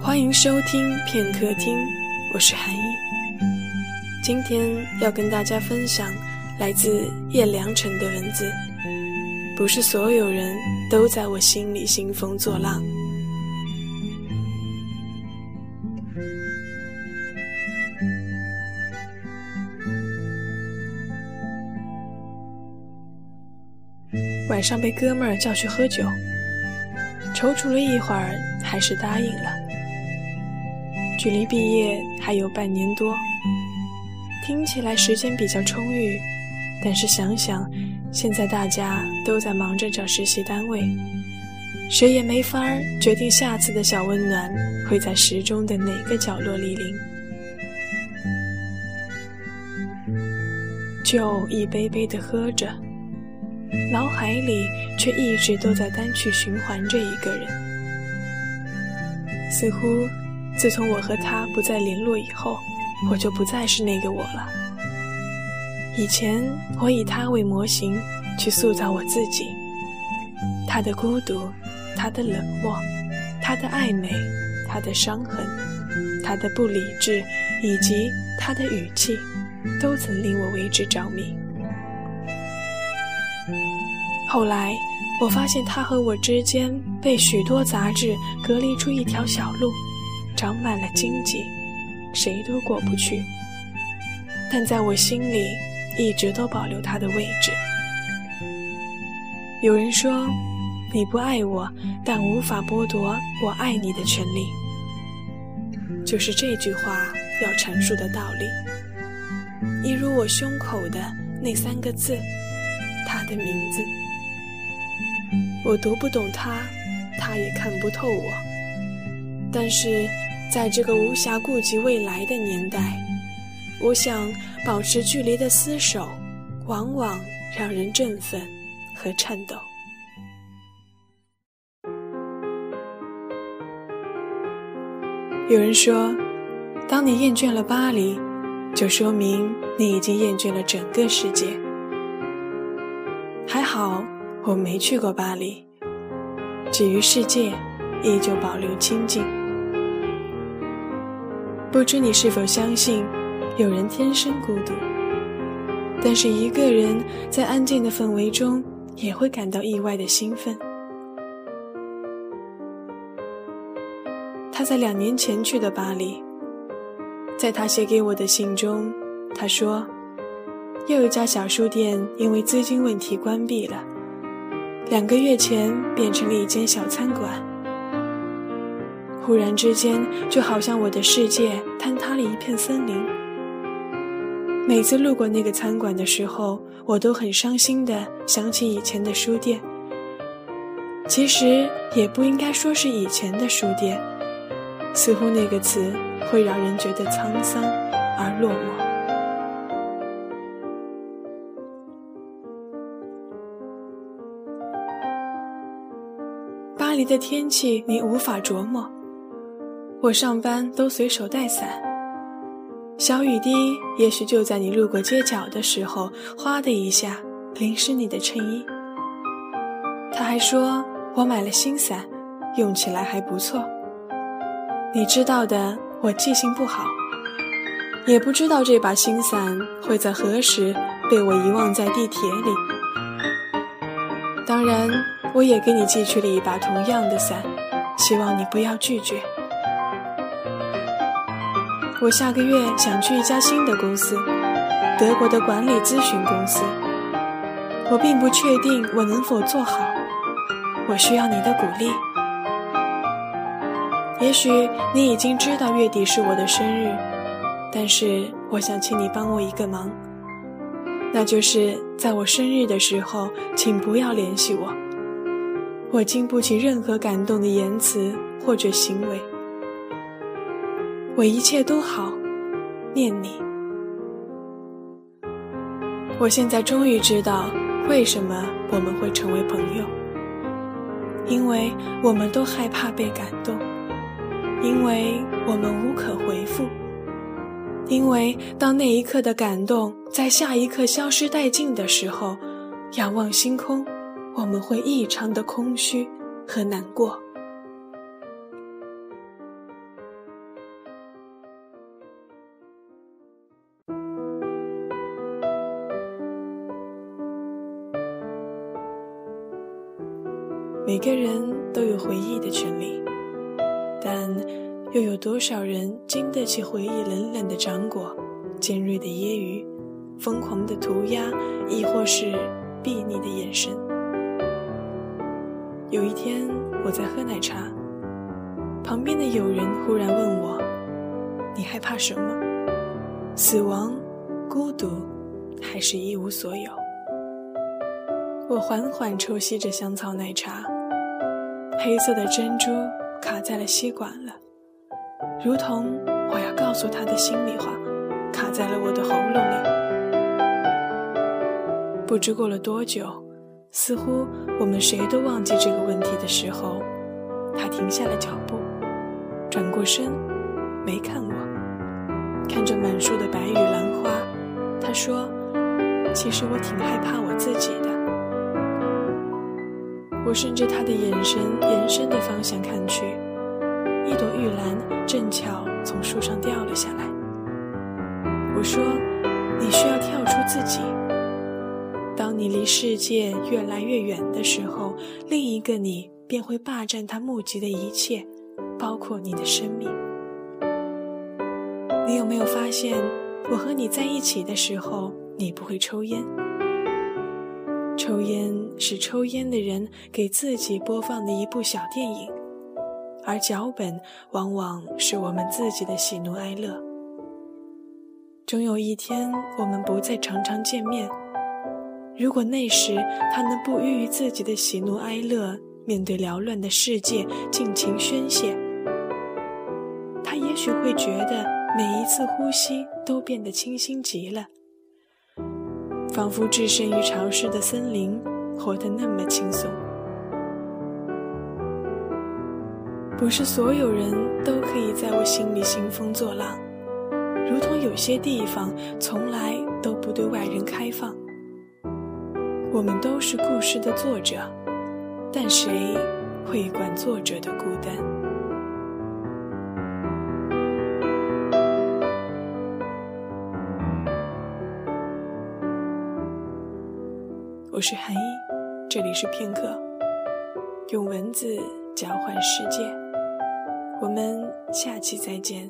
欢迎收听片刻听，我是韩毅。今天要跟大家分享来自叶良辰的文字。不是所有人都在我心里兴风作浪。晚上被哥们儿叫去喝酒，踌躇了一会儿，还是答应了。距离毕业还有半年多，听起来时间比较充裕，但是想想。现在大家都在忙着找实习单位，谁也没法儿决定下次的小温暖会在时钟的哪个角落莅临。酒一杯杯的喝着，脑海里却一直都在单曲循环着一个人。似乎，自从我和他不再联络以后，我就不再是那个我了。以前我以他为模型去塑造我自己，他的孤独，他的冷漠，他的暧昧，他的伤痕，他的不理智，以及他的语气，都曾令我为之着迷。后来我发现他和我之间被许多杂质隔离出一条小路，长满了荆棘，谁都过不去。但在我心里。一直都保留他的位置。有人说，你不爱我，但无法剥夺我爱你的权利。就是这句话要阐述的道理。一如我胸口的那三个字，他的名字。我读不懂他，他也看不透我。但是，在这个无暇顾及未来的年代，我想。保持距离的厮守，往往让人振奋和颤抖。有人说，当你厌倦了巴黎，就说明你已经厌倦了整个世界。还好，我没去过巴黎。至于世界，依旧保留清静。不知你是否相信？有人天生孤独，但是一个人在安静的氛围中也会感到意外的兴奋。他在两年前去的巴黎，在他写给我的信中，他说，又一家小书店因为资金问题关闭了，两个月前变成了一间小餐馆。忽然之间，就好像我的世界坍塌了一片森林。每次路过那个餐馆的时候，我都很伤心的想起以前的书店。其实也不应该说是以前的书店，似乎那个词会让人觉得沧桑而落寞。巴黎的天气你无法琢磨，我上班都随手带伞。小雨滴也许就在你路过街角的时候，哗的一下淋湿你的衬衣。他还说我买了新伞，用起来还不错。你知道的，我记性不好，也不知道这把新伞会在何时被我遗忘在地铁里。当然，我也给你寄去了一把同样的伞，希望你不要拒绝。我下个月想去一家新的公司，德国的管理咨询公司。我并不确定我能否做好，我需要你的鼓励。也许你已经知道月底是我的生日，但是我想请你帮我一个忙，那就是在我生日的时候，请不要联系我。我经不起任何感动的言辞或者行为。我一切都好，念你。我现在终于知道为什么我们会成为朋友，因为我们都害怕被感动，因为我们无可回复，因为当那一刻的感动在下一刻消失殆尽的时候，仰望星空，我们会异常的空虚和难过。每个人都有回忆的权利，但又有多少人经得起回忆冷冷的掌掴、尖锐的揶揄、疯狂的涂鸦，亦或是睥睨的眼神？有一天，我在喝奶茶，旁边的友人忽然问我：“你害怕什么？死亡、孤独，还是一无所有？”我缓缓抽吸着香草奶茶，黑色的珍珠卡在了吸管了，如同我要告诉他的心里话，卡在了我的喉咙里。不知过了多久。似乎我们谁都忘记这个问题的时候，他停下了脚步，转过身，没看我，看着满树的白玉兰花，他说：“其实我挺害怕我自己的。”我顺着他的眼神延伸的方向看去，一朵玉兰正巧从树上掉了下来。我说：“你需要跳出自己。”当你离世界越来越远的时候，另一个你便会霸占他目及的一切，包括你的生命。你有没有发现，我和你在一起的时候，你不会抽烟？抽烟是抽烟的人给自己播放的一部小电影，而脚本往往是我们自己的喜怒哀乐。终有一天，我们不再常常见面。如果那时他能不予于自己的喜怒哀乐，面对缭乱的世界尽情宣泄，他也许会觉得每一次呼吸都变得清新极了，仿佛置身于潮湿的森林，活得那么轻松。不是所有人都可以在我心里兴风作浪，如同有些地方从来都不对外人开放。我们都是故事的作者，但谁会管作者的孤单？我是韩一，这里是片刻，用文字交换世界。我们下期再见。